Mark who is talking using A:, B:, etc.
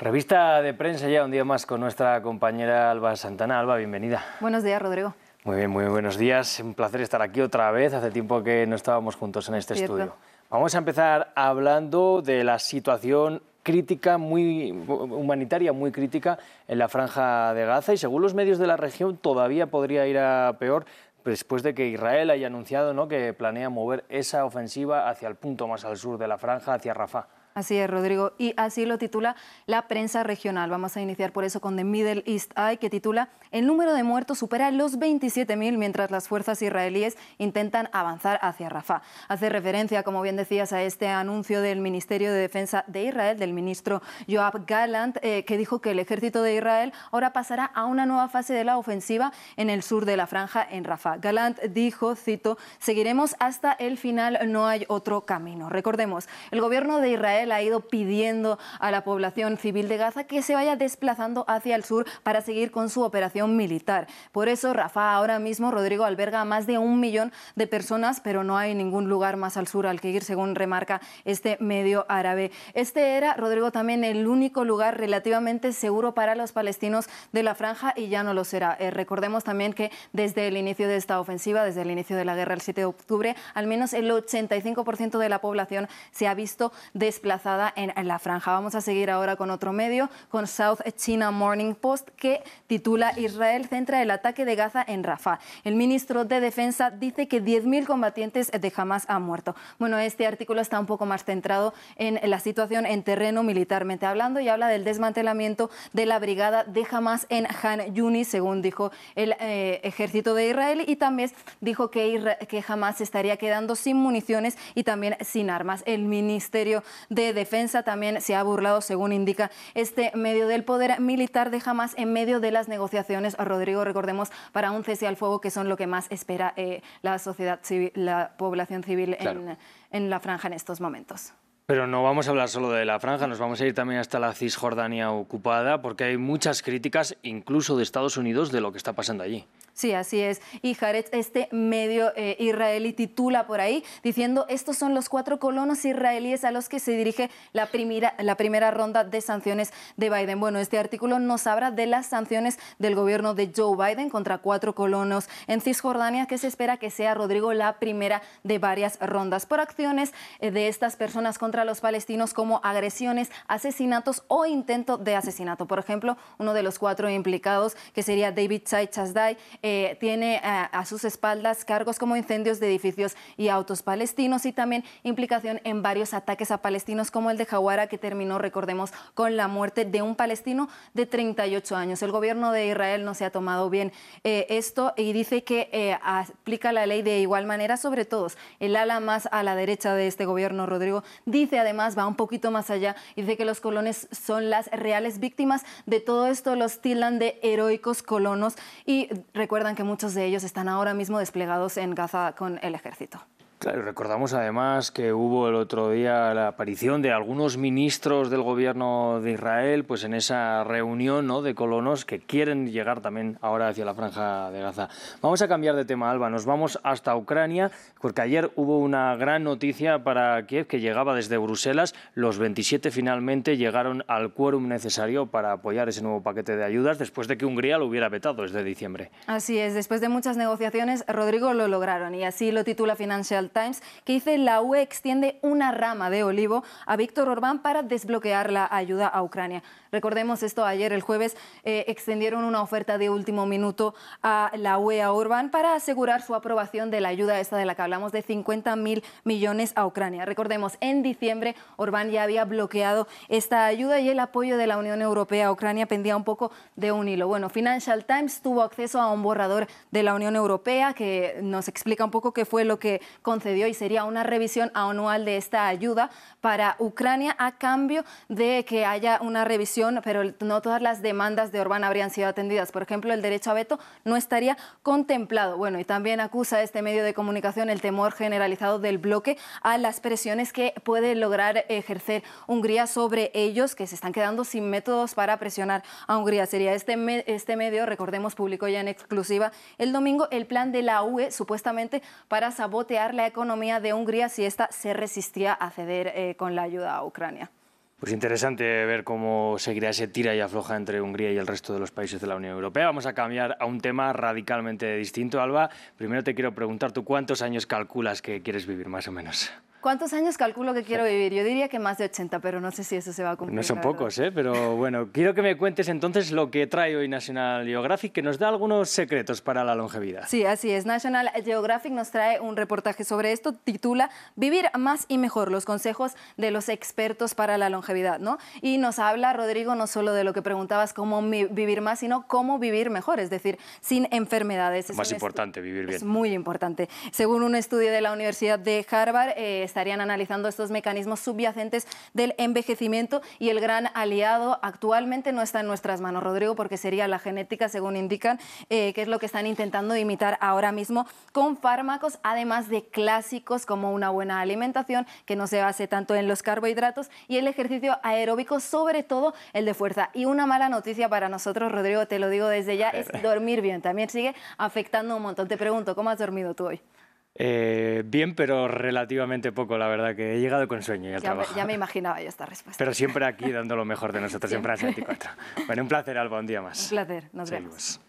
A: Revista de prensa ya un día más con nuestra compañera Alba Santana. Alba, bienvenida.
B: Buenos días, Rodrigo.
A: Muy bien, muy buenos días. Un placer estar aquí otra vez. Hace tiempo que no estábamos juntos en este estudio. Vamos a empezar hablando de la situación crítica, muy humanitaria, muy crítica en la franja de Gaza y según los medios de la región todavía podría ir a peor después de que Israel haya anunciado ¿no? que planea mover esa ofensiva hacia el punto más al sur de la franja, hacia Rafah.
B: Así es, Rodrigo. Y así lo titula la prensa regional. Vamos a iniciar por eso con The Middle East Eye, que titula El número de muertos supera los 27.000 mientras las fuerzas israelíes intentan avanzar hacia Rafah. Hace referencia, como bien decías, a este anuncio del Ministerio de Defensa de Israel, del ministro Joab Gallant, eh, que dijo que el ejército de Israel ahora pasará a una nueva fase de la ofensiva en el sur de la franja, en Rafah. Gallant dijo, cito, seguiremos hasta el final, no hay otro camino. Recordemos, el gobierno de Israel ha ido pidiendo a la población civil de Gaza que se vaya desplazando hacia el sur para seguir con su operación militar. Por eso Rafah ahora mismo, Rodrigo, alberga a más de un millón de personas, pero no hay ningún lugar más al sur al que ir, según remarca este medio árabe. Este era, Rodrigo, también el único lugar relativamente seguro para los palestinos de la franja y ya no lo será. Eh, recordemos también que desde el inicio de esta ofensiva, desde el inicio de la guerra el 7 de octubre, al menos el 85% de la población se ha visto desplazada en la franja. Vamos a seguir ahora con otro medio, con South China Morning Post, que titula Israel centra el ataque de Gaza en Rafah. El ministro de Defensa dice que 10.000 combatientes de Hamas han muerto. Bueno, este artículo está un poco más centrado en la situación en terreno militarmente hablando y habla del desmantelamiento de la brigada de Hamas en Han Yunis, según dijo el eh, ejército de Israel, y también dijo que, que Hamas estaría quedando sin municiones y también sin armas. El Ministerio de de Defensa también se ha burlado, según indica este medio del poder militar de Hamas en medio de las negociaciones, Rodrigo, recordemos, para un cese al fuego, que son lo que más espera eh, la sociedad civil, la población civil en, en la franja en estos momentos.
A: Pero no vamos a hablar solo de la franja, nos vamos a ir también hasta la Cisjordania ocupada, porque hay muchas críticas, incluso de Estados Unidos, de lo que está pasando allí.
B: Sí, así es. Y Jared, este medio eh, israelí titula por ahí diciendo, estos son los cuatro colonos israelíes a los que se dirige la primera, la primera ronda de sanciones de Biden. Bueno, este artículo nos habla de las sanciones del gobierno de Joe Biden contra cuatro colonos en Cisjordania, que se espera que sea, Rodrigo, la primera de varias rondas por acciones eh, de estas personas contra los palestinos como agresiones, asesinatos o intento de asesinato. Por ejemplo, uno de los cuatro implicados, que sería David Chai Chasdai, tiene eh, a, sus espaldas cargos como incendios de edificios y autos palestinos y también implicación en varios ataques a palestinos como el de Jawara que terminó, recordemos, con la muerte de un palestino de 38 años. El gobierno de Israel no se ha tomado bien eh, esto y dice que aplica la ley de igual manera sobre todos. El ala más a la derecha de este gobierno, Rodrigo, dice además, va un poquito más allá dice que los colones son las reales víctimas de todo esto, los tildan de heroicos colonos y recuerdan que muchos de ellos están ahora mismo desplegados en Gaza con el ejército.
A: Claro, recordamos además que hubo el otro día la aparición de algunos ministros del gobierno de Israel, pues en esa reunión ¿no? de colonos que quieren llegar también ahora hacia la franja de Gaza. Vamos a cambiar de tema, Alba. Nos vamos hasta Ucrania, porque ayer hubo una gran noticia para Kiev que llegaba desde Bruselas. Los 27 finalmente llegaron al quórum necesario para apoyar ese nuevo paquete de ayudas después de que Hungría lo hubiera vetado desde diciembre.
B: Así es, después de muchas negociaciones, Rodrigo lo lograron y así lo titula Financial Times, que dice la UE extiende una rama de olivo a Víctor Orbán para desbloquear la ayuda a Ucrania. Recordemos esto, ayer el jueves eh, extendieron una oferta de último minuto a la UE a Orbán para asegurar su aprobación de la ayuda esta de la que hablamos de 50 mil millones a Ucrania. Recordemos, en diciembre Orbán ya había bloqueado esta ayuda y el apoyo de la Unión Europea a Ucrania pendía un poco de un hilo. Bueno, Financial Times tuvo acceso a un borrador de la Unión Europea que nos explica un poco qué fue lo que concedió y sería una revisión anual de esta ayuda para Ucrania a cambio de que haya una revisión, pero no todas las demandas de Orbán habrían sido atendidas. Por ejemplo, el derecho a veto no estaría contemplado. Bueno, y también acusa este medio de comunicación el temor generalizado del bloque a las presiones que puede lograr ejercer Hungría sobre ellos, que se están quedando sin métodos para presionar a Hungría. Sería este, este medio, recordemos, publicó ya en exclusiva el domingo el plan de la UE, supuestamente para sabotear la economía de Hungría si ésta se resistía a ceder eh, con la ayuda a Ucrania.
A: Pues interesante ver cómo seguirá ese tira y afloja entre Hungría y el resto de los países de la Unión Europea. Vamos a cambiar a un tema radicalmente distinto, Alba. Primero te quiero preguntar, ¿tú cuántos años calculas que quieres vivir más o menos?
B: ¿Cuántos años calculo que quiero vivir? Yo diría que más de 80, pero no sé si eso se va a cumplir.
A: No son pocos, ¿eh? pero bueno, quiero que me cuentes entonces lo que trae hoy National Geographic, que nos da algunos secretos para la longevidad.
B: Sí, así es. National Geographic nos trae un reportaje sobre esto, titula Vivir más y mejor, los consejos de los expertos para la longevidad, ¿no? Y nos habla, Rodrigo, no solo de lo que preguntabas, cómo vivir más, sino cómo vivir mejor, es decir, sin enfermedades.
A: Es más importante, vivir bien.
B: Es muy importante. Según un estudio de la Universidad de Harvard, eh, estarían analizando estos mecanismos subyacentes del envejecimiento y el gran aliado actualmente no está en nuestras manos, Rodrigo, porque sería la genética, según indican, eh, que es lo que están intentando imitar ahora mismo con fármacos, además de clásicos como una buena alimentación que no se base tanto en los carbohidratos y el ejercicio aeróbico, sobre todo el de fuerza. Y una mala noticia para nosotros, Rodrigo, te lo digo desde ya, es dormir bien. También sigue afectando un montón. Te pregunto, ¿cómo has dormido tú hoy?
A: Eh, bien, pero relativamente poco, la verdad, que he llegado con sueño y al
B: ya
A: trabajo.
B: Me, ya me imaginaba yo esta respuesta.
A: Pero siempre aquí dando lo mejor de nosotros, siempre, en France 24. Bueno, un placer, Alba, un día más.
B: Un placer, nos vemos.